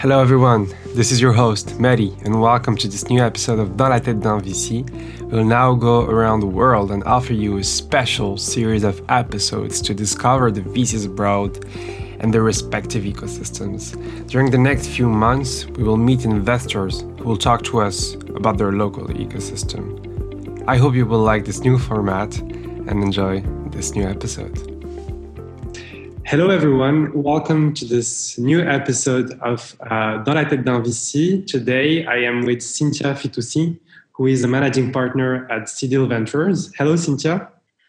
Hello everyone, this is your host, Mary, and welcome to this new episode of Dans la tête d'un VC. We'll now go around the world and offer you a special series of episodes to discover the VCs abroad and their respective ecosystems. During the next few months, we will meet investors who will talk to us about their local ecosystem. I hope you will like this new format and enjoy this new episode. Hello, everyone. Welcome to this new episode of uh, Dans la tête d'un VC. Today, I am with Cynthia Fitoussi, who is a managing partner at Seedil Ventures. Hello, Cynthia.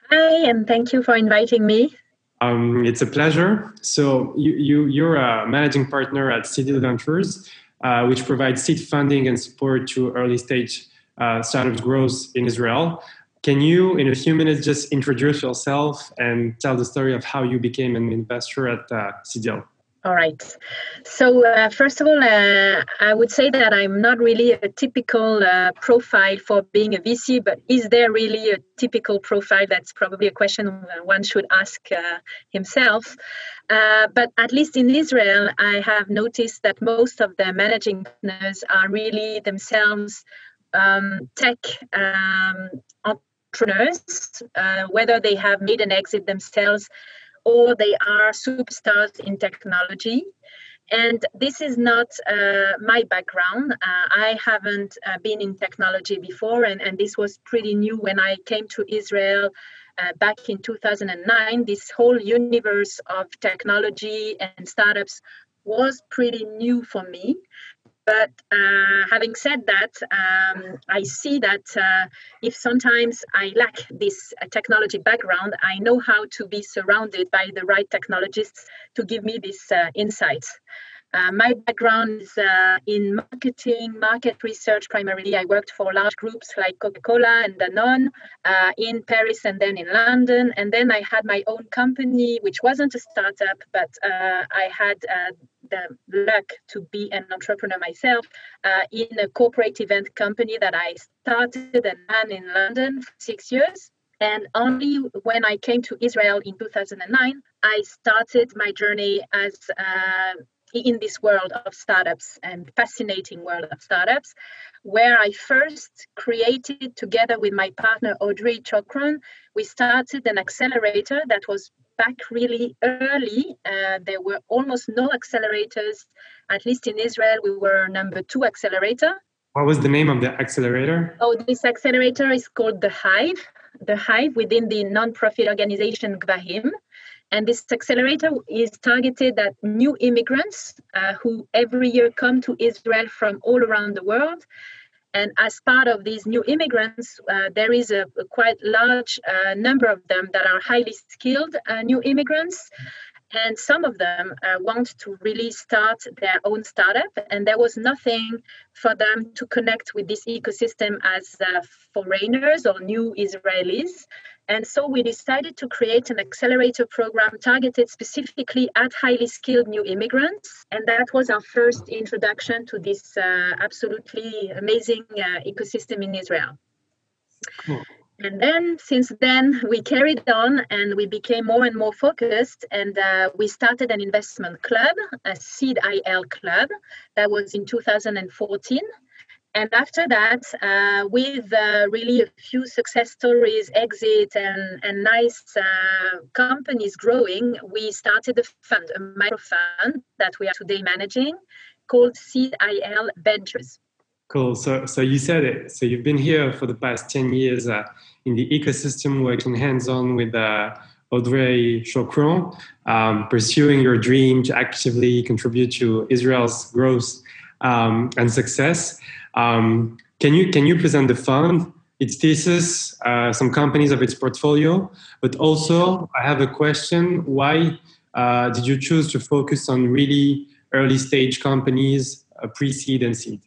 Hi, and thank you for inviting me. Um, it's a pleasure. So, you, you, you're a managing partner at Seedil Ventures, uh, which provides seed funding and support to early stage uh, startups growth in Israel. Can you, in a few minutes, just introduce yourself and tell the story of how you became an investor at uh, Seedil? All right. So, uh, first of all, uh, I would say that I'm not really a typical uh, profile for being a VC, but is there really a typical profile? That's probably a question one should ask uh, himself. Uh, but at least in Israel, I have noticed that most of the managing partners are really themselves um, tech um, entrepreneurs, uh, whether they have made an exit themselves or they are superstars in technology. And this is not uh, my background. Uh, I haven't uh, been in technology before, and, and this was pretty new when I came to Israel uh, back in 2009. This whole universe of technology and startups was pretty new for me. But uh, having said that, um, I see that uh, if sometimes I lack this uh, technology background, I know how to be surrounded by the right technologists to give me these uh, insights. Uh, my background is uh, in marketing, market research primarily. I worked for large groups like Coca Cola and Danone uh, in Paris and then in London. And then I had my own company, which wasn't a startup, but uh, I had uh, the luck to be an entrepreneur myself uh, in a corporate event company that I started and ran in London for six years. And only when I came to Israel in 2009, I started my journey as in this world of startups and fascinating world of startups where i first created together with my partner audrey chokron we started an accelerator that was back really early. Uh, there were almost no accelerators. At least in israel we were number two accelerator. What was the name of the accelerator? Oh this accelerator is called the hive. The hive within the non-profit organization gvahim and this accelerator is targeted at new immigrants uh, who every year come to Israel from all around the world. And as part of these new immigrants, uh, there is a, a quite large uh, number of them that are highly skilled uh, new immigrants. And some of them uh, want to really start their own startup. And there was nothing for them to connect with this ecosystem as uh, foreigners or new Israelis. And so we decided to create an accelerator program targeted specifically at highly skilled new immigrants. And that was our first introduction to this uh, absolutely amazing uh, ecosystem in Israel. Cool. And then, since then, we carried on and we became more and more focused. And uh, we started an investment club, a Seed IL club, that was in 2014 and after that, uh, with uh, really a few success stories, exit, and, and nice uh, companies growing, we started a fund, a micro fund that we are today managing called Seedil Ventures. Cool. So, so you said it. So you've been here for the past 10 years uh, in the ecosystem, working hands on with uh, Audrey Chokron, um, pursuing your dream to actively contribute to Israel's growth um, and success. Um, can you can you present the fund, its thesis, uh, some companies of its portfolio, but also I have a question: Why uh, did you choose to focus on really early stage companies, uh, pre-seed and seed?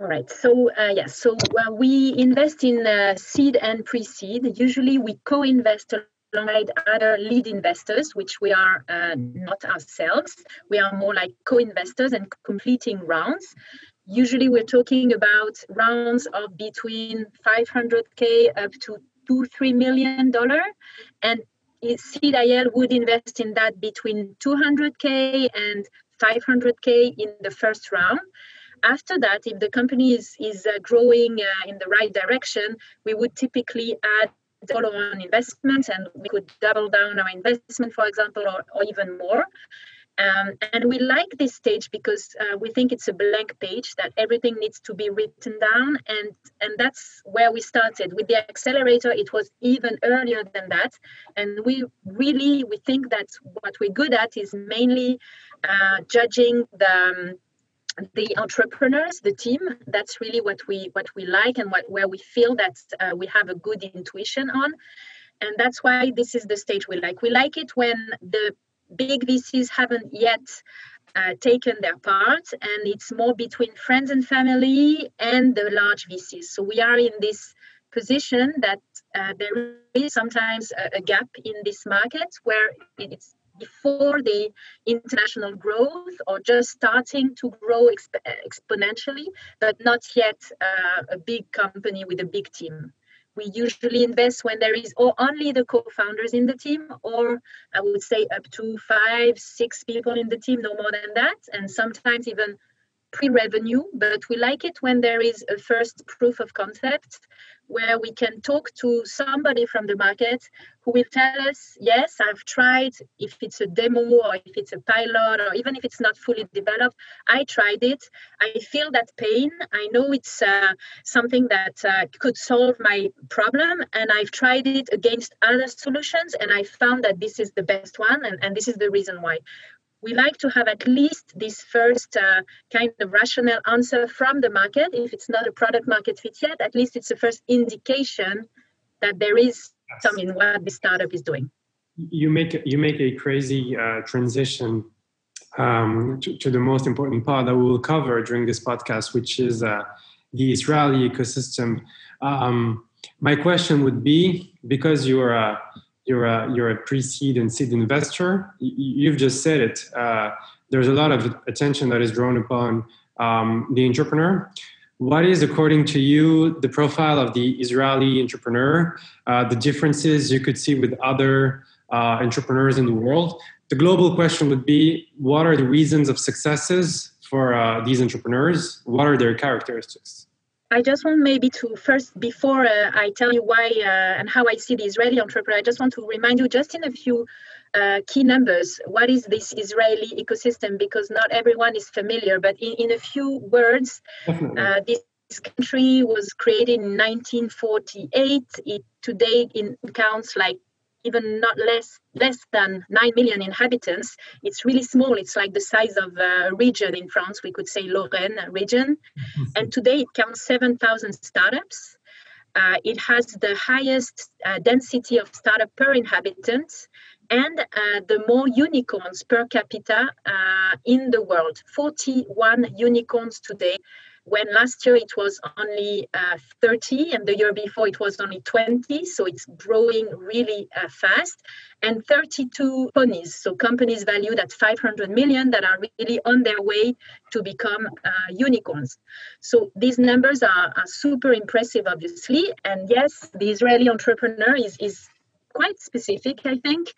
All right. So uh. Yeah, so uh, we invest in uh, seed and pre-seed. Usually, we co-invest alongside other lead investors, which we are uh, not ourselves. We are more like co-investors and completing rounds. Usually we're talking about rounds of between 500k up to two three million dollar. And Seedil would invest in that between 200k and 500k in the first round. After that if the company is, is uh, growing uh, in the right direction we would typically add follow-on investments and we could double down our investment for example or, or even more um, and we like this stage because uh, we think it's a blank page that everything needs to be written down, and and that's where we started with the accelerator. It was even earlier than that, and we really we think that what we're good at is mainly uh, judging the. Um, the entrepreneurs the team that's really what we what we like and what where we feel that uh, we have a good intuition on and that's why this is the stage we like we like it when the big VCs haven't yet uh, taken their part, and it's more between friends and family and the large VCs. So we are in this position that uh, there is sometimes a, a, gap in this market where it's before the international growth or just starting to grow exp- exponentially, but not yet uh, a big company with a big team. We usually invest when there is or only the co-founders in the team or i would say up to five six people in the team no more than that. And sometimes even pre-revenue but we like it when there is a first proof of concept where we can talk to somebody from the market who will tell us yes i've tried. If it's a demo or if it's a pilot or even if it's not fully developed i tried it. I feel that pain. I know it's uh, something that uh, could solve my problem and i've tried it against other solutions and i found that this is the best one and, and this is the reason why we like to have at least this first uh, kind of rational answer from the market. If it's not a product market fit yet, at least it's the first indication that there is yes. some in what the startup is doing. You make you make a crazy uh, transition um, to, to, the most important part that we will cover during this podcast, which is uh, the Israeli ecosystem. Um, my question would be because you are a you're a, you're a pre-seed and seed investor. You've just said it. Uh, there's a lot of attention that is drawn upon um, the entrepreneur. What is, according to you, the profile of the Israeli entrepreneur? Uh, the differences you could see with other uh, entrepreneurs in the world. The global question would be: What are the reasons of successes for uh, these entrepreneurs? What are their characteristics? I just want maybe to first, before uh, I tell you why uh, and how I see the Israeli entrepreneur, I just want to remind you just in a few uh, key numbers what is this Israeli ecosystem because not everyone is familiar. But in, in a few words, uh, this country was created in 1948. It today in, counts like even not less less than 9 million inhabitants. It's really small. It's like the size of a region in france. We could say lorraine region. And today it counts 7000 startups. Uh, it has the highest uh, density of startup per inhabitant and uh, the more unicorns per capita uh, in the world. 41 unicorns today when last year it was only uh, 30 and the year before it was only 20 so it's growing really uh, fast. And 32 ponies so companies valued at 500 million that are really on their way to become uh, unicorns. So these numbers are, are, super impressive obviously. And yes the israeli entrepreneur is, is quite specific i think.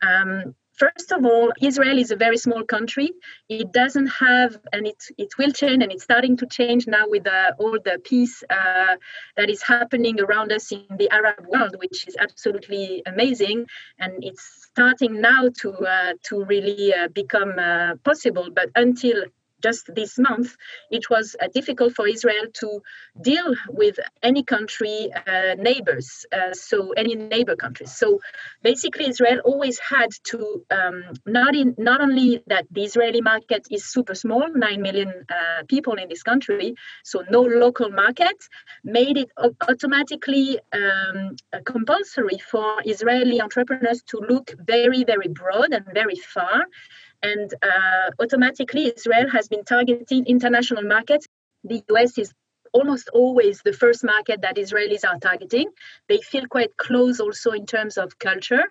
Um, First of all, Israel is a very small country. It doesn't have, and it, it will change, and it's starting to change now with uh, all the peace uh, that is happening around us in the Arab world, which is absolutely amazing. And it's starting now to, uh, to really uh, become uh, possible. But until just this month, it was uh, difficult for Israel to deal with any country uh, neighbors, uh, so any neighbor countries. So basically, Israel always had to um, not in not only that the Israeli market is super small, nine million uh, people in this country, so no local market, made it automatically um, compulsory for Israeli entrepreneurs to look very very broad and very far and uh, automatically, Israel has been targeting international markets. The US is almost always the first market that Israelis are targeting. They feel quite close also in terms of culture.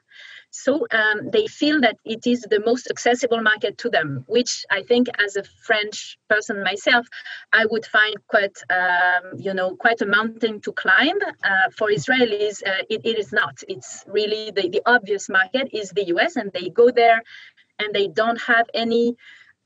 So um, they feel that it is the most accessible market to them, which I think, as a French person myself, I would find quite, um, you know, quite a mountain to climb. Uh, for Israelis, uh, it, it is not. It's really the, the obvious market is the US, and they go there and they don't have any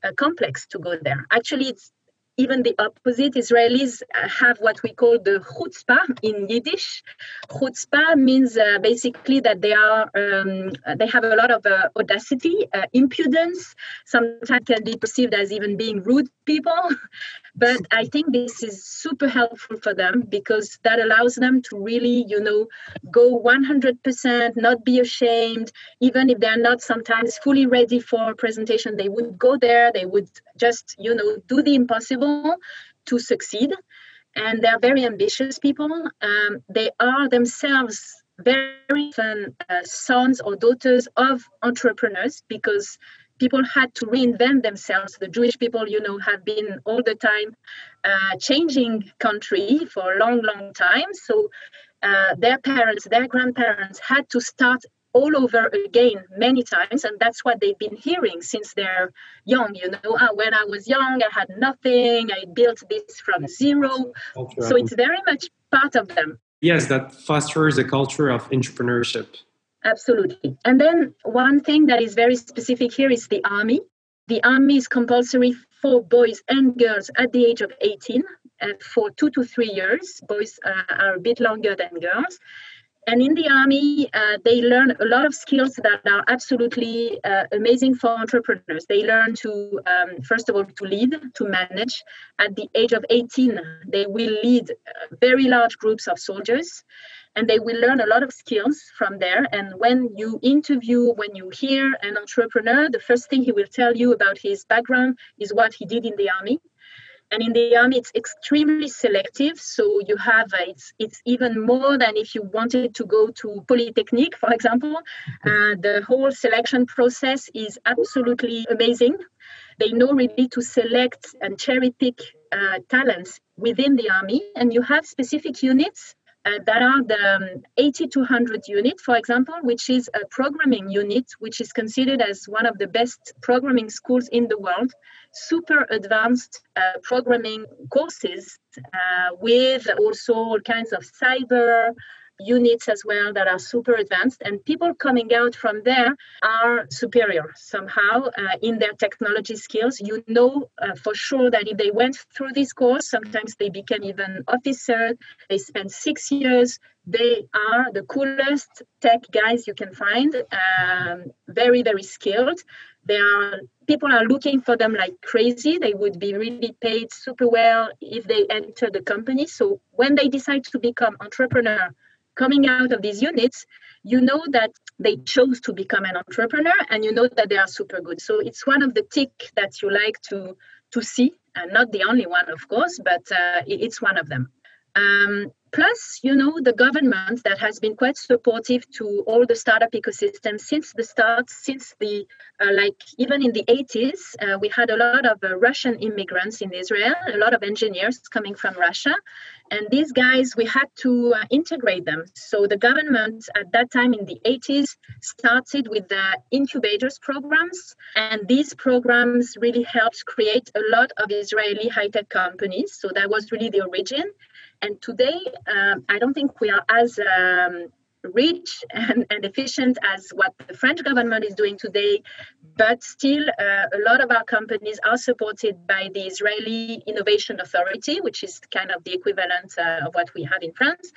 uh, complex to go there. Actually, it's even the opposite. Israelis have what we call the chutzpah in Yiddish. Chutzpah means uh, basically that they are um, they have a lot of uh, audacity, uh, impudence. Sometimes can be perceived as even being rude people, but I think this is super helpful for them because that allows them to really, you know, go 100%, not be ashamed, even if they're not sometimes fully ready for a presentation. They would go there. They would just, you know, do the impossible to succeed. And they're very ambitious people. Um, they are themselves very often uh, sons or daughters of entrepreneurs because people had to reinvent themselves. The Jewish people, you know, have been all the time uh, changing country for a long, long time. So uh, their parents, their grandparents had to start all over again many times and that's what they've been hearing since they're young you know. Oh, when i was young i had nothing. I built this from zero. So it's very much part of them. Yes that fosters a culture of entrepreneurship absolutely. And then one thing that is very specific here is the army. The army is compulsory for boys and girls at the age of 18 uh, for two to three years. Boys uh, are a bit longer than girls. And in the army, uh, they learn a lot of skills that are absolutely uh, amazing for entrepreneurs. They learn to, um, first of all, to lead, to manage. At the age of 18, they will lead uh, very large groups of soldiers and they will learn a lot of skills from there. And when you interview, when you hear an entrepreneur, the first thing he will tell you about his background is what he did in the army. And in the army it's extremely selective. So you have uh, it's it's even more than if you wanted to go to polytechnique for example. Uh, the whole selection process is absolutely amazing. They know really to select and cherry pick uh, talents within the army. And you have specific units uh, that are the um, 8200 unit, for example, which is a programming unit, which is considered as one of the best programming schools in the world. Super advanced uh, programming courses uh, with also all kinds of cyber, units as well that are super advanced and people coming out from there are superior somehow uh, in their technology skills. You know uh, for sure that if they went through this course sometimes they became even officer they spent six years. They are the coolest tech guys you can find um, very very skilled. They are people are looking for them like crazy. They would be really paid super well if they enter the company. So when they decide to become entrepreneur coming out of these units, you know that they chose to become an entrepreneur and you know that they are super good. So it's one of the tick that you like to to see, and not the only one, of course, but uh, it's one of them. Um, plus, you know, the government that has been quite supportive to all the startup ecosystem since the start, since the, uh, like, even in the 80s, uh, we had a lot of uh, Russian immigrants in Israel, a lot of engineers coming from Russia. And these guys, we had to uh, integrate them. So the government at that time in the 80s started with the incubators programs. And these programs really helped create a lot of Israeli high tech companies. So that was really the origin. And today, um, I don't think we are as um, rich and, and, efficient as what the French government is doing today, but still, uh, a lot of our companies are supported by the Israeli Innovation Authority, which is kind of the equivalent uh, of what we have in France.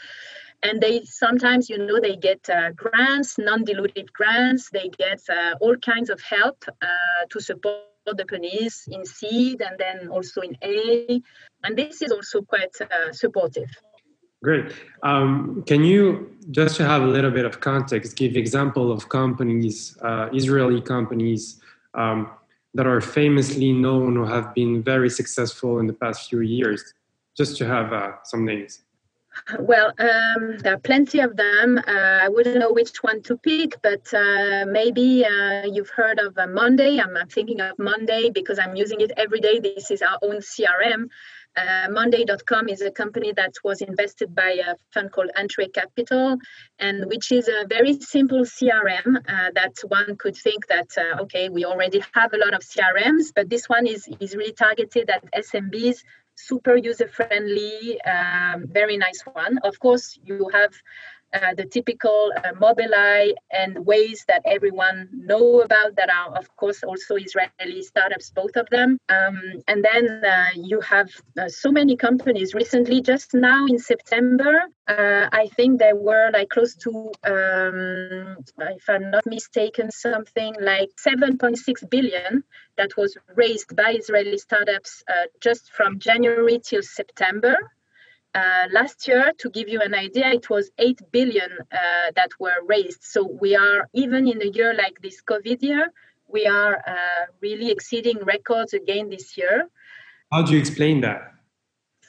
And they sometimes, you know, they get uh, grants, non dilutive grants, they get uh, all kinds of help uh, to support the companies in seed and then also in A. And this is also quite uh, supportive. Great. Um, can you, just to have a little bit of context, give example of companies, uh, Israeli companies um, that are famously known or have been very successful in the past few years, just to have uh, some names? Well, um, there are plenty of them. Uh, I wouldn't know which one to pick, but uh, maybe uh, you've heard of uh, Monday. I'm, I'm, thinking of Monday because I'm using it every day. This is our own CRM. Uh, Monday.com is a company that was invested by a fund called Entree Capital, and which is a very simple CRM uh, that one could think that okay, we already have a lot of CRMs, but this one is is really targeted at SMBs super user friendly, um, very nice one. Of course, you have uh, the typical uh, and Waze that everyone know about that are of course also Israeli startups, both of them. Um, and then uh, you have uh, so many companies recently, just now in September, uh, I think there were like close to, um, if I'm not mistaken, something like 7.6 billion that was raised by Israeli startups uh, just from January till September. Uh, last year, to give you an idea, it was 8 billion uh, that were raised. So we are, even in a year like this COVID year, we are uh, really exceeding records again this year. How do you explain that?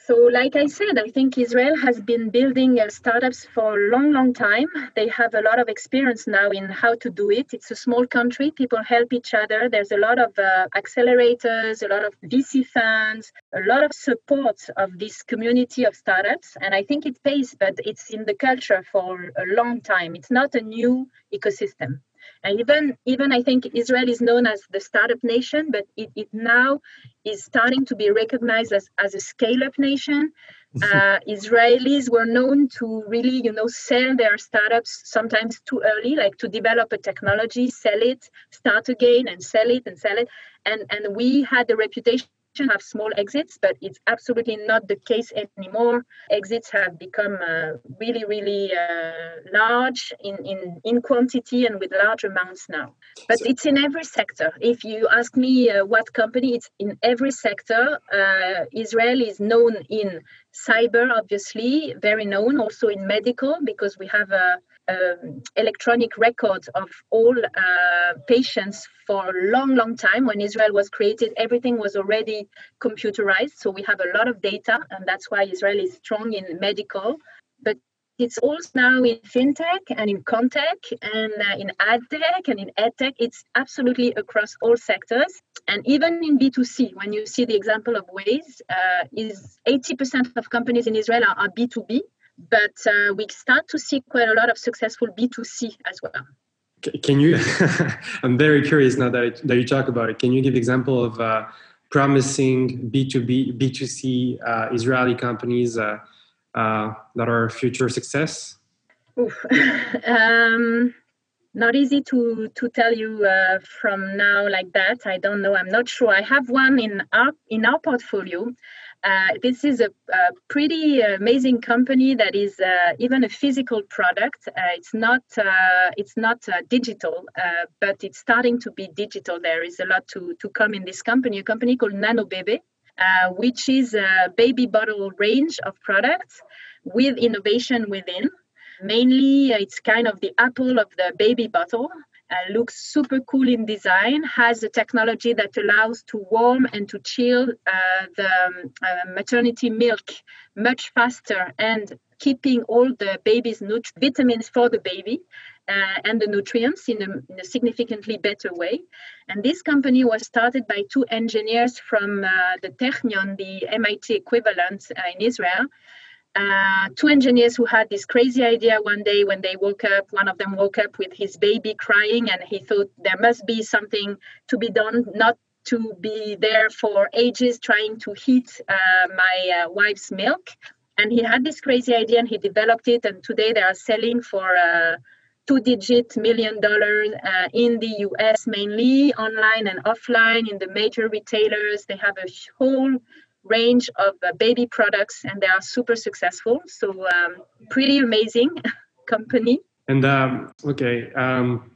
So, like I said, I think Israel has been building uh, startups for a long, long time. They have a lot of experience now in how to do it. It's a small country, people help each other. There's a lot of uh, accelerators, a lot of VC funds, a lot of support of this community of startups. And I think it pays, but it's in the culture for a long time. It's not a new ecosystem. And even even I think Israel is known as the startup nation, but it, it now is starting to be recognized as, as a scale-up nation. Uh, Israelis were known to really, you know, sell their startups sometimes too early, like to develop a technology, sell it, start again, and sell it and sell it. And and we had the reputation have small exits, but it's absolutely not the case anymore. Exits have become uh, really, really uh, large in, in, in quantity and with large amounts now. But so, it's in every sector. If you ask me uh, what company, it's in every sector. Uh, Israel is known in cyber, obviously, very known, also in medical, because we have a um, electronic records of all uh, patients for a long, long time. When Israel was created, everything was already computerized. So we have a lot of data, and that's why Israel is strong in medical. But it's also now in fintech and in contech and uh, in ad tech and in edtech. It's absolutely across all sectors. And even in B2C, when you see the example of Waze, uh, is 80% of companies in Israel are, are B2B but uh, we start to see quite a lot of successful B2C as well. Can you? I'm very curious now that, it, that you talk about it. Can you give example of uh, promising B2B, B2C uh, Israeli companies uh, uh, that are future success? um, not easy to to tell you uh, from now like that. I don't know. I'm not sure. I have one in our in our portfolio uh, this is a, a, pretty amazing company that is uh, even a physical product. Uh, it's not uh, it's not uh, digital, but it's starting to be digital. There is a lot to to come in this company. A company called Nano Bebe, which is a baby bottle range of products with innovation within. Mainly, it's kind of the apple of the baby bottle uh, looks super cool in design, has a technology that allows to warm and to chill uh, the um, uh, maternity milk much faster and keeping all the baby's nut- vitamins for the baby uh, and the nutrients in a, in a, significantly better way. And this company was started by two engineers from uh, the Technion, the MIT equivalent uh, in Israel, uh, two engineers who had this crazy idea one day when they woke up. One of them woke up with his baby crying, and he thought there must be something to be done, not to be there for ages trying to heat uh, my uh, wife's milk. And he had this crazy idea and he developed it. And today they are selling for uh, two digit million dollars uh, in the US mainly, online and offline, in the major retailers. They have a whole range of uh, baby products and they are super successful. So, um, pretty amazing company. And um, okay, um,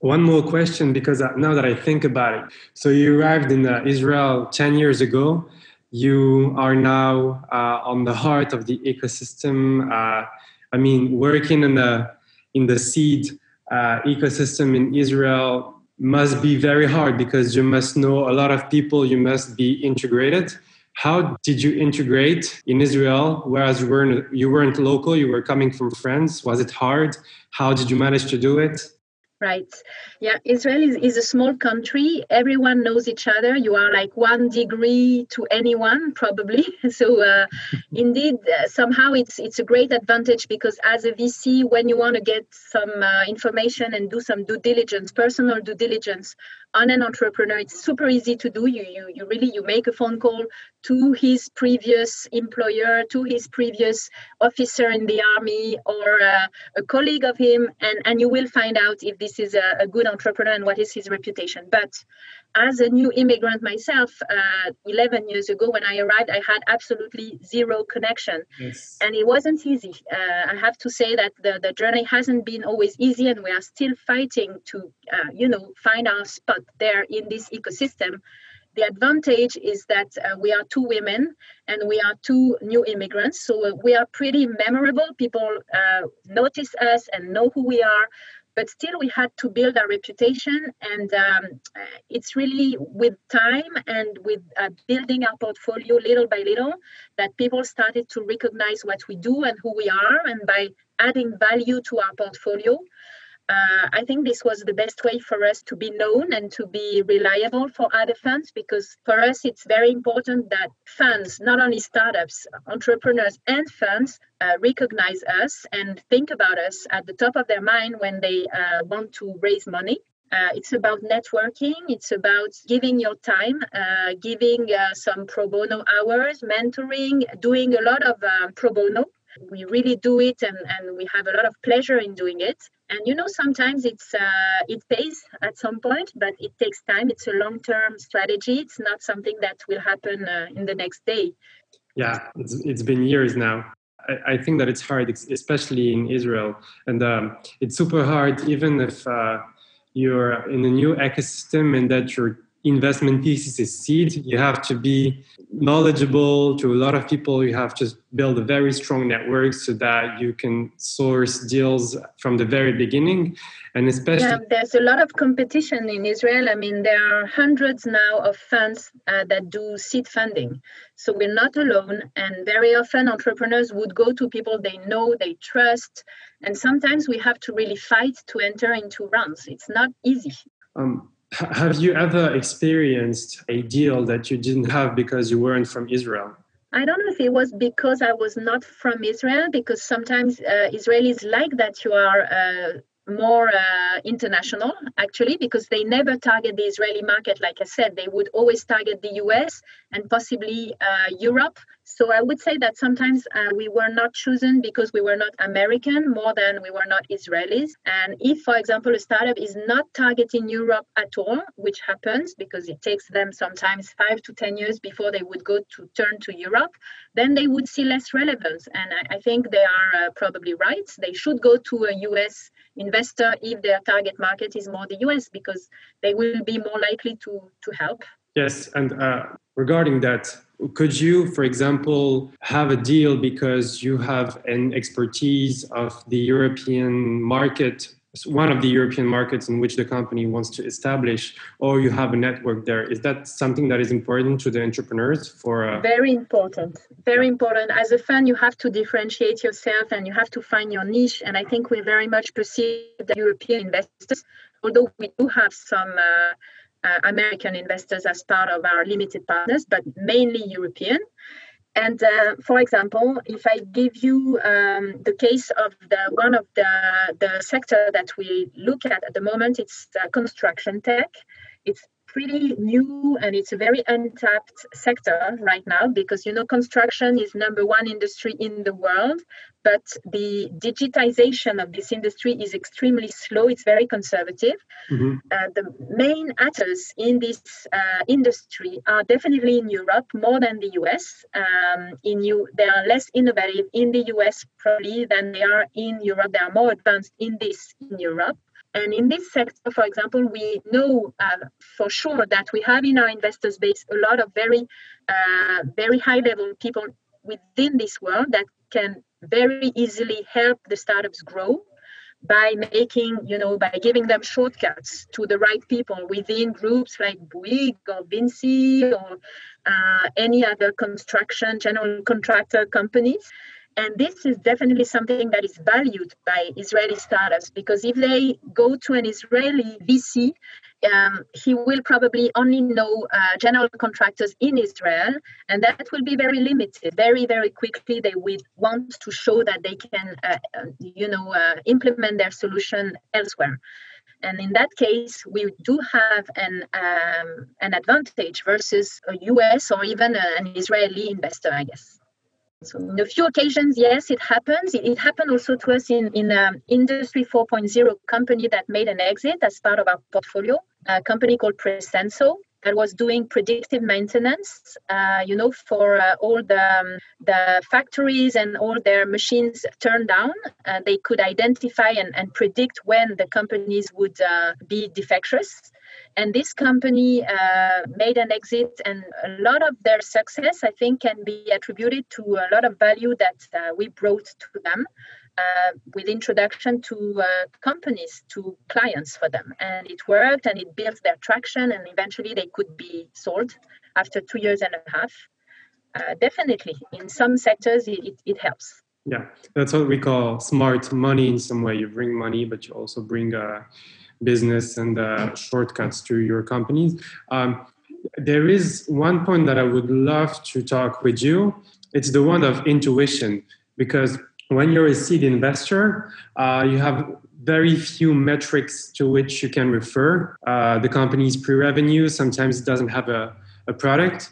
one more question because now that I think about it. So, you arrived in uh, Israel 10 years ago. You are now uh, on the heart of the ecosystem. Uh, I mean, working in the in the seed uh, ecosystem in Israel must be very hard because you must know a lot of people. You must be integrated how did you integrate in Israel, whereas you weren't, you weren't local, you were coming from France? Was it hard? How did you manage to do it? Right. Yeah, Israel is, is a small country. Everyone knows each other. You are like one degree to anyone, probably. So, uh, indeed, uh, somehow it's it's a great advantage because as a VC, when you want to get some uh, information and do some due diligence, personal due diligence on an entrepreneur it's super easy to do you you, you really you make a phone call to his previous employer to his previous officer in the army or uh, a colleague of him and and you will find out if this is a, a good entrepreneur and what is his reputation but as a new immigrant myself, uh, 11 years ago when I arrived, I had absolutely zero connection. Yes. And it wasn't easy. Uh, I have to say that the, the journey hasn't been always easy, and we are still fighting to, uh, you know, find our spot there in this ecosystem. The advantage is that uh, we are two women and we are two new immigrants. So uh, we are pretty memorable. People uh, notice us and know who we are but still we had to build our reputation and um, it's really with time and with uh, building our portfolio little by little that people started to recognize what we do and who we are and by adding value to our portfolio uh, I think this was the best way for us to be known and to be reliable for other funds because for us it's very important that funds, not only startups, entrepreneurs, and funds uh, recognize us and think about us at the top of their mind when they uh, want to raise money. Uh, it's about networking. It's about giving your time, uh, giving uh, some pro bono hours, mentoring, doing a lot of pro bono we really do it and, and we have a lot of pleasure in doing it and you know sometimes it's uh, it pays at some point but it takes time. It's a long term strategy. It's not something that will happen uh, in the next day. Yeah it's, it's been years now. I, I think that it's hard especially in israel. And um, it's super hard even if uh, you're in a new ecosystem and that you're investment thesis is seed. You have to be knowledgeable to a lot of people. You have to build a very strong network so that you can source deals from the very beginning. And especially, yeah, there's a lot of competition in Israel. I mean, there are hundreds now of funds uh, that do seed funding. So we're not alone. And very often, entrepreneurs would go to people they know, they trust. And sometimes we have to really fight to enter into rounds. It's not easy. Um, have you ever experienced a deal that you didn't have because you weren't from Israel? I don't know if it was because I was not from Israel, because sometimes uh, Israelis like that you are uh, more uh, international actually because they never target the israeli market like i said they would always target the us and possibly uh, europe so i would say that sometimes uh, we were not chosen because we were not american more than we were not israelis. And if for example a startup is not targeting europe at all which happens because it takes them sometimes five to ten years before they would go to turn to europe then they would see less relevance. And i, I think they are uh, probably right. They should go to a us investor if their target market is more the US because they will be more likely to, to help. Yes, and uh, regarding that, could you, for example, have a deal because you have an expertise of the European market one of the European markets in which the company wants to establish, or you have a network there. Is that something that is important to the entrepreneurs? For uh... very important, very important. As a fund, you have to differentiate yourself and you have to find your niche. And I think we very much perceive the European investors, although we do have some. Uh, American investors as part of our limited partners, but mainly European. And uh, for example, if I give you um, the case of the one of the, the sector that we look at at the moment, it's uh, construction tech. It's pretty new and it's a very untapped sector right now because you know construction is number one industry in the world but the digitization of this industry is extremely slow. It's very conservative. Mm-hmm. uh, the main actors in this uh, industry are definitely in europe more than the us um, in you they are less innovative in the us probably than they are in europe. They are more advanced in this in europe and in this sector, for example, we know uh, for sure that we have in our investors base a lot of very, uh, very high level people within this world that can very easily help the startups grow by making, you know, by giving them shortcuts to the right people within groups like Bouygues or Vinci or uh, any other construction general contractor companies. And this is definitely something that is valued by Israeli startups because if they go to an Israeli VC, um, he will probably only know uh, general contractors in Israel, and that will be very limited. Very, very quickly, they will want to show that they can, uh, uh you know, uh, implement their solution elsewhere. And in that case, we do have an, um, an advantage versus a US or even an Israeli investor, I guess. So in a few occasions, yes, it happens. It, it happened also to us in, in um, Industry 4.0 company that made an exit as part of our portfolio, a company called Presenso that was doing predictive maintenance, uh, you know, for uh, all the, um, the factories and all their machines turned down. Uh, they could identify and, and predict when the companies would uh, be defectious. And this company uh, made an exit, and a lot of their success, I think, can be attributed to a lot of value that uh, we brought to them uh, with introduction to uh, companies, to clients for them. And it worked and it built their traction, and eventually they could be sold after two years and a half. Uh, definitely, in some sectors, it, it, it, helps. Yeah, that's what we call smart money in some way. You bring money, but you also bring uh, business and uh, shortcuts to your companies. Um, there is one point that I would love to talk with you. It's the one of intuition, because when you're a seed investor, uh, you have very few metrics to which you can refer. Uh, the company's pre revenue, sometimes doesn't have a, a product.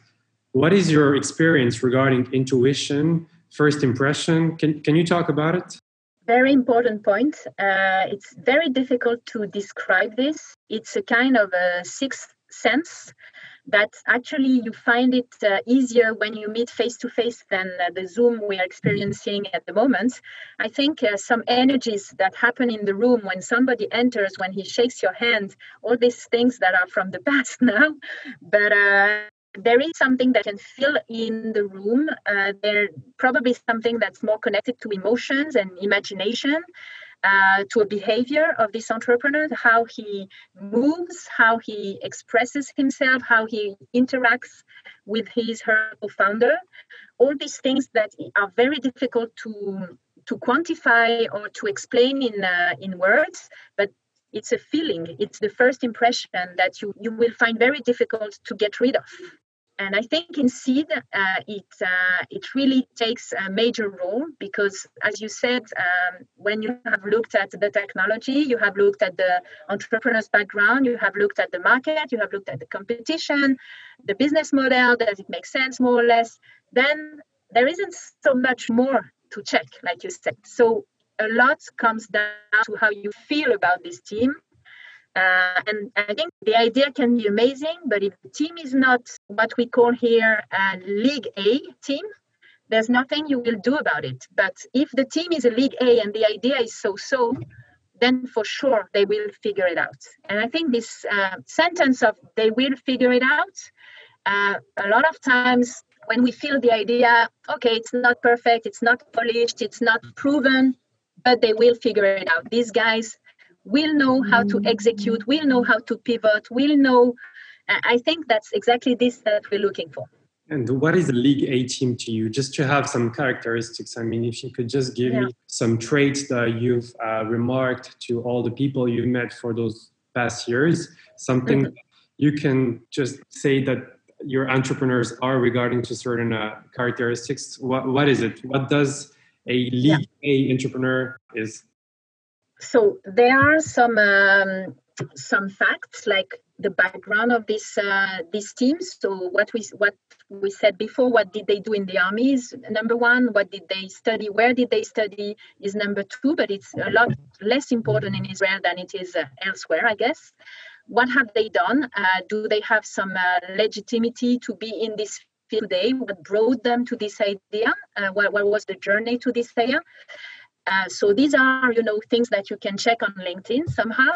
What is your experience regarding intuition, first impression? Can, can you talk about it? Very important point. Uh, it's very difficult to describe this. It's a kind of a sixth sense that actually you find it uh, easier when you meet face to face than uh, the Zoom we are experiencing at the moment. I think uh, some energies that happen in the room when somebody enters, when he shakes your hand, all these things that are from the past now, but uh, there is something that can fill in the room. Uh, there probably something that's more connected to emotions and imagination uh, to a behavior of this entrepreneur, how he moves, how he expresses himself, how he interacts with his her co-founder. All these things that are very difficult to to quantify or to explain in uh, in words, but it's a feeling. It's the first impression that you you will find very difficult to get rid of and I think in seed uh, it uh, it really takes a major role because, as you said, um, when you have looked at the technology, you have looked at the entrepreneur's background, you have looked at the market, you have looked at the competition, the business model. Does it make sense, more or less? Then there isn't so much more to check, like you said. So a lot comes down to how you feel about this team uh, and I think the idea can be amazing, but if the team is not what we call here a League A team, there's nothing you will do about it. But if the team is a League A and the idea is so so, then for sure they will figure it out. And I think this uh, sentence of they will figure it out, uh, a lot of times when we feel the idea, okay, it's not perfect, it's not polished, it's not proven, but they will figure it out. These guys will know how to execute, will know how to pivot, will know. I think that's exactly this that we're looking for. And what is a League A team to you? Just to have some characteristics. I mean, if you could just give yeah. me some traits that you've uh, remarked to all the people you've met for those past years, something mm-hmm. you can just say that your entrepreneurs are regarding to certain uh, characteristics. What, what is it? What does a League yeah. A entrepreneur is? So there are some um, some facts like the background of this uh, these teams. So what we what we said before, what did they do in the army is number one. What did they study? Where did they study is number two. But it's a lot less important in Israel than it is uh, elsewhere, I guess. What have they done? Uh, do they have some uh, legitimacy to be in this field today? What brought them to this idea? Uh, what, what was the journey to this idea? Uh, so these are, you know, things that you can check on LinkedIn somehow.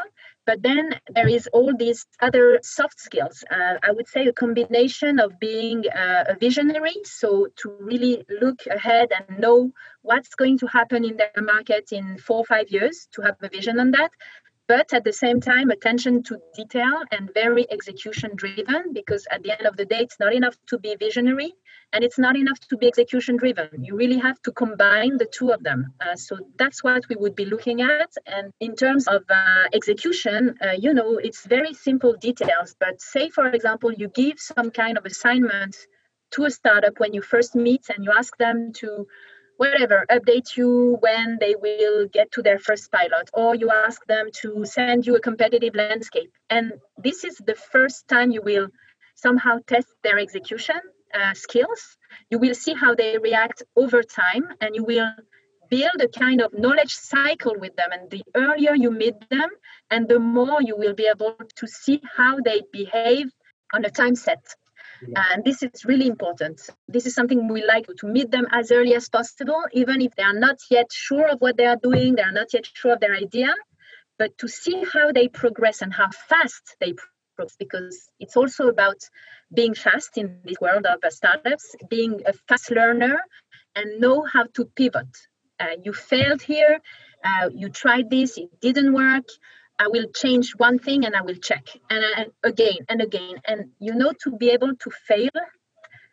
But then there is all these other soft skills. Uh, I would say a combination of being uh, a visionary, so to really look ahead and know what's going to happen in the market in four or five years, to have a vision on that, but at the same time attention to detail and very execution driven because at the end of the day it's not enough to be visionary and it's not enough to be execution driven. You really have to combine the two of them. Uh, so that's what we would be looking at. And in terms of uh, execution uh, you know it's very simple details. But say for example you give some kind of assignment to a startup when you first meet and you ask them to whatever update you when they will get to their first pilot. Or you ask them to send you a competitive landscape. And this is the first time you will somehow test their execution uh, skills. You will see how they react over time and you will build a kind of knowledge cycle with them. And the earlier you meet them and the more you will be able to see how they behave on a time set. And this is really important. This is something we like to meet them as early as possible, even if they are not yet sure of what they are doing, they are not yet sure of their idea, but to see how they progress and how fast they progress, because it's also about being fast in this world of startups, being a fast learner, and know how to pivot. Uh, you failed here, uh, you tried this, it didn't work I will change one thing and I will check and, and again and again. And you know, to be able to fail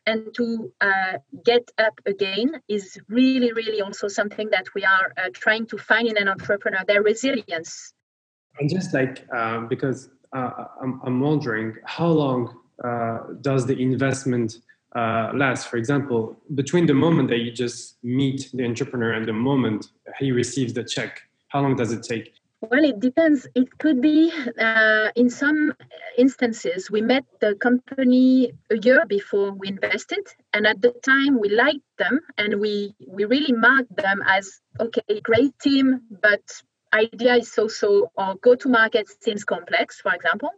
and to uh, get up again is really, really also something that we are uh, trying to find in an entrepreneur their resilience. And just like, um, because uh, I'm, I'm wondering how long uh, does the investment uh, last? For example, between the moment that you just meet the entrepreneur and the moment he receives the check, how long does it take? Well, it depends. It could be uh, in some instances, we met the company a year before we invested. And at the time, we liked them and we, we really marked them as okay, great team, but idea is so so, or go to market seems complex, for example.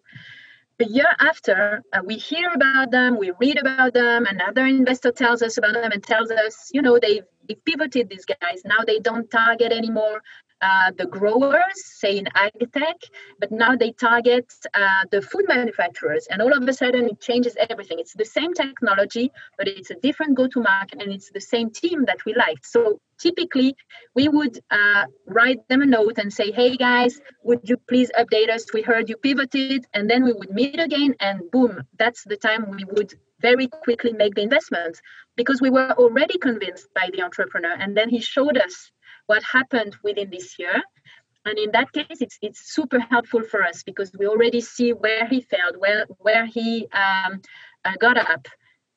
A year after, uh, we hear about them, we read about them, another investor tells us about them and tells us, you know, they've, they've pivoted these guys. Now they don't target anymore uh, the growers, say in agtech, but now they target uh, the food manufacturers. And all of a sudden, it changes everything. It's the same technology, but it's a different go to market, and it's the same team that we liked. So typically, we would uh, write them a note and say, hey guys, would you please update us? We heard you pivoted. And then we would meet again, and boom, that's the time we would very quickly make the investment because we were already convinced by the entrepreneur. And then he showed us what happened within this year. And in that case, it's, it's super helpful for us because we already see where he failed, where, where he um, uh, got up.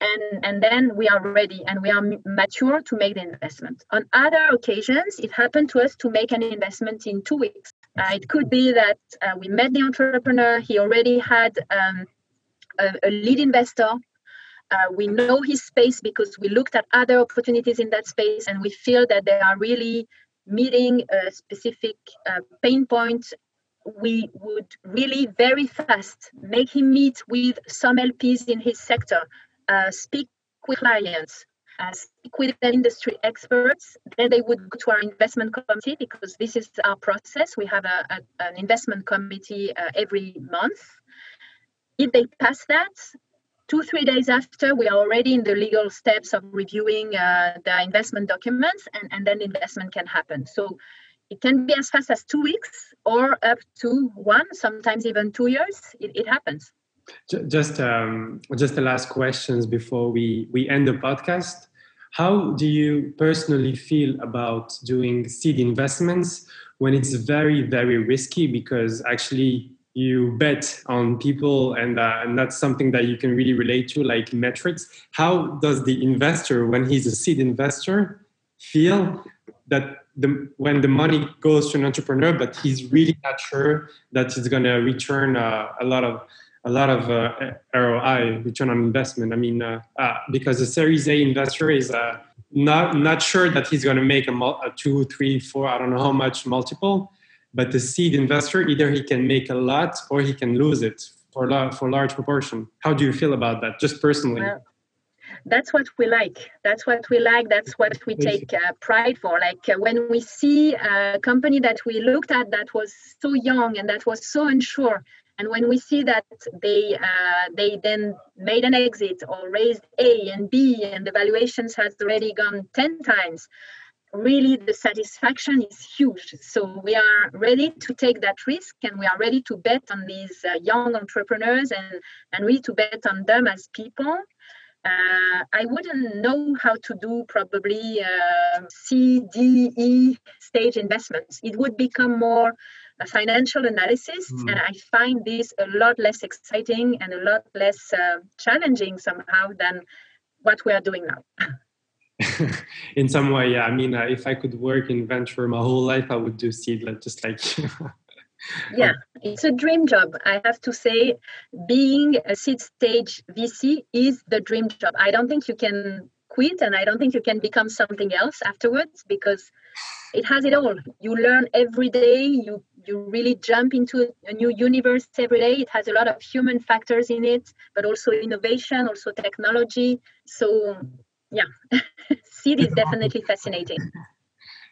And, and then we are ready and we are mature to make the investment. On other occasions, it happened to us to make an investment in two weeks. Uh, it could be that uh, we met the entrepreneur, he already had um, a, a lead investor uh, we know his space because we looked at other opportunities in that space and we feel that they are really meeting a specific uh, pain point. We would really very fast make him meet with some lps in his sector uh, speak with clients uh, speak with industry experts. Then they would go to our investment committee because this is our process. We have a, a an investment committee uh, every month. If they pass that two, three days after, we are already in the legal steps of reviewing uh, the investment documents, and, and then investment can happen. So it can be as fast as two weeks or up to one, sometimes even two years. It, it happens. Just, um, just the last questions before we, we end the podcast. How do you personally feel about doing seed investments when it's very, very risky? Because actually, you bet on people and, uh, and that's something that you can really relate to like metrics how does the investor when he's a seed investor feel that the, when the money goes to an entrepreneur but he's really not sure that he's going to return uh, a lot of a lot of uh, ROI, return on investment. I mean, uh, uh, because a Series A investor is uh, not not sure that he's going to make a, a two, three, four, I don't know how much multiple, but the seed investor, either he can make a lot or he can lose it for a for large proportion. How do you feel about that, just personally? Well, that's what we like. That's what we like. That's what we take uh, pride for. Like uh, when we see a company that we looked at that was so young and that was so unsure, and when we see that they uh, they then made an exit or raised A and B, and the valuations has already gone ten times, really the satisfaction is huge. So we are ready to take that risk and we are ready to bet on these uh, young entrepreneurs and, and really to bet on them as people. Uh, I wouldn't know how to do probably uh, C, D, E stage investments. It would become more a financial analysis, mm. and I find this a lot less exciting and a lot less uh, challenging somehow than what we are doing now. in some way, yeah. I mean, uh, if I could work in venture my whole life, I would do seed, like, just like yeah, it's a dream job. I have to say, being a seed stage VC is the dream job. I don't think you can quit and I don't think you can become something else afterwards because it has it all. You learn every day, you you really jump into a new universe every day. It has a lot of human factors in it, but also innovation, also technology. So yeah, seed is definitely fascinating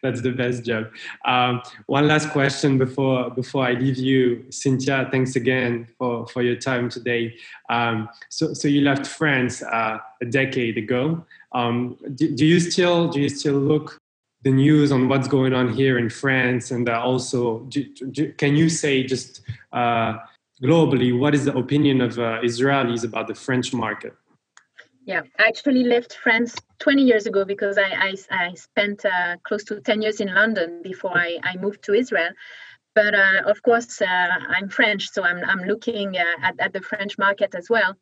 that's the best job. Um, one last question before before I leave you, Cynthia. Thanks again for for your time today. Um, so so you left France uh, a decade ago. Um, do, do, you still do you still look the news on what's going on here in France, and uh, also do, do, can you say just uh, globally what is the opinion of uh, Israelis about the French market? Yeah, I actually left France 20 years ago because I, I, I spent uh, close to 10 years in London before I, I moved to Israel. But uh, of course, uh, I'm French, so I'm, I'm looking uh, at, at the French market as well.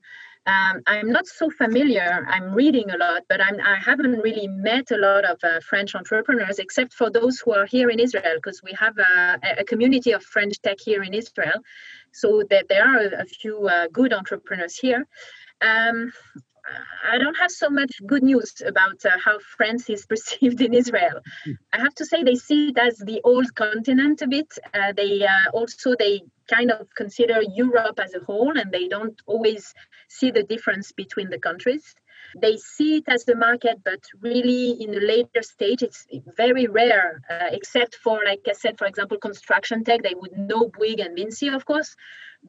Um, I'm not so familiar. I'm reading a lot, but I'm, I haven't really met a lot of uh, French entrepreneurs, except for those who are here in Israel, because we have a, a, community of French tech here in Israel. So that there are a, a few uh, good entrepreneurs here. Um, I don't have so much good news about uh, how France is perceived in Israel. Hmm. I have to say they see it as the old continent a bit. Uh, they uh, also they kind of consider Europe as a whole, and they don't always see the difference between the countries. They see it as the market, but really in a later stage, it's very rare, uh, except for, like I said, for example, construction tech. They would know Bouygues and Vinci, of course,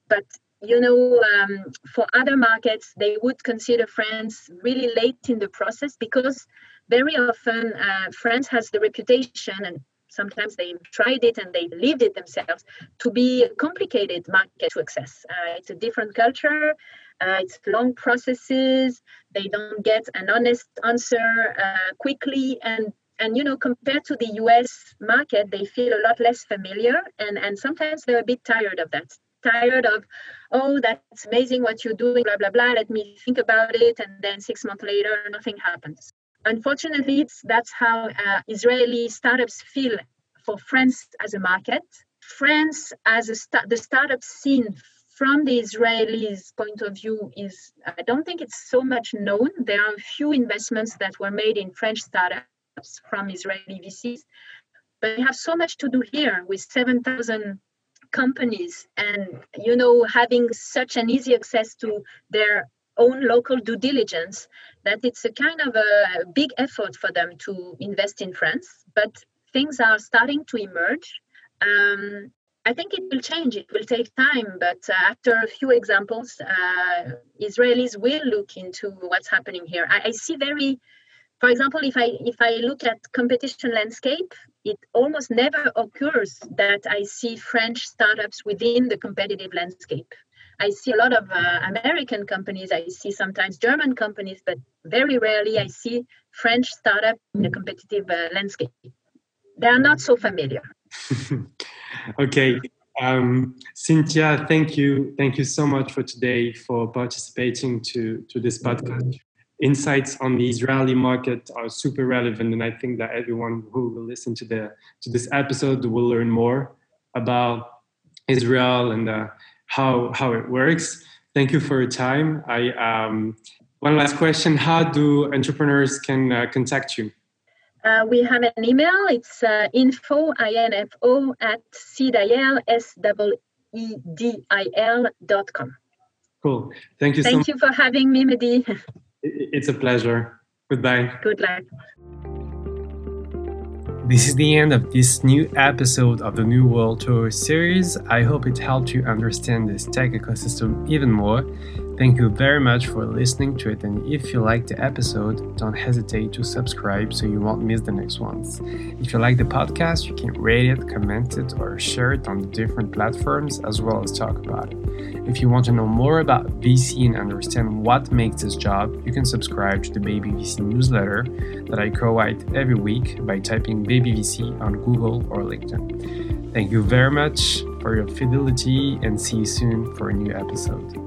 but you know, um, for other markets, they would consider France really late in the process because very often uh, France has the reputation, and sometimes they tried it and they lived it themselves, to be a complicated market to access. Uh, it's a different culture. Uh, it's long processes. They don't get an honest answer uh, quickly, and and you know compared to the us market they feel a lot less familiar and and sometimes they're a bit tired of that tired of, oh, that's amazing what you're doing, blah, blah, blah. Let me think about it. And then six months later, nothing happens. Unfortunately, that's how uh, Israeli startups feel for France as a market. France as a st- the startup scene from the Israelis' point of view is I don't think it's so much known. There are a few investments that were made in French startups from Israeli VCs, but we have so much to do here with 7,000 companies and you know having such an easy access to their own local due diligence that it's a kind of a big effort for them to invest in France. But things are starting to emerge. Um, I think it will change. It will take time, but uh, after a few examples, uh, Israelis will look into what's happening here. I, I see very for example, if I if I look at competition landscape, it almost never occurs that I see French startups within the competitive landscape. I see a lot of uh, American companies. I see sometimes German companies, but very rarely I see French startup in the competitive uh, landscape. They are not so familiar. okay. Um, Cynthia, thank you. Thank you so much for today for participating to, to this podcast insights on the Israeli market are super relevant, and I think that everyone who will listen to the to this episode will learn more about Israel and uh, how how it works. Thank you for your time. I um, one last question: How do entrepreneurs can uh, contact you? Uh, we have an email. It's uh, info info at Seedil s e d i l dot com. Cool. Thank you. Thank so you for having me, Mehdi. It's a pleasure. Goodbye. Good luck. This is the end of this new episode of the New World Tour series. I hope it helped you understand this tech ecosystem even more Thank you very much for listening to it, and if you liked the episode, don't hesitate to subscribe so you won't miss the next ones. If you like the podcast, you can rate it, comment it, or share it on the different platforms as well as talk about it. If you want to know more about VC and understand what makes this job, you can subscribe to the Baby VC newsletter that I co write every week by typing Baby VC on Google or LinkedIn. Thank you very much for your fidelity and see you soon for a new episode.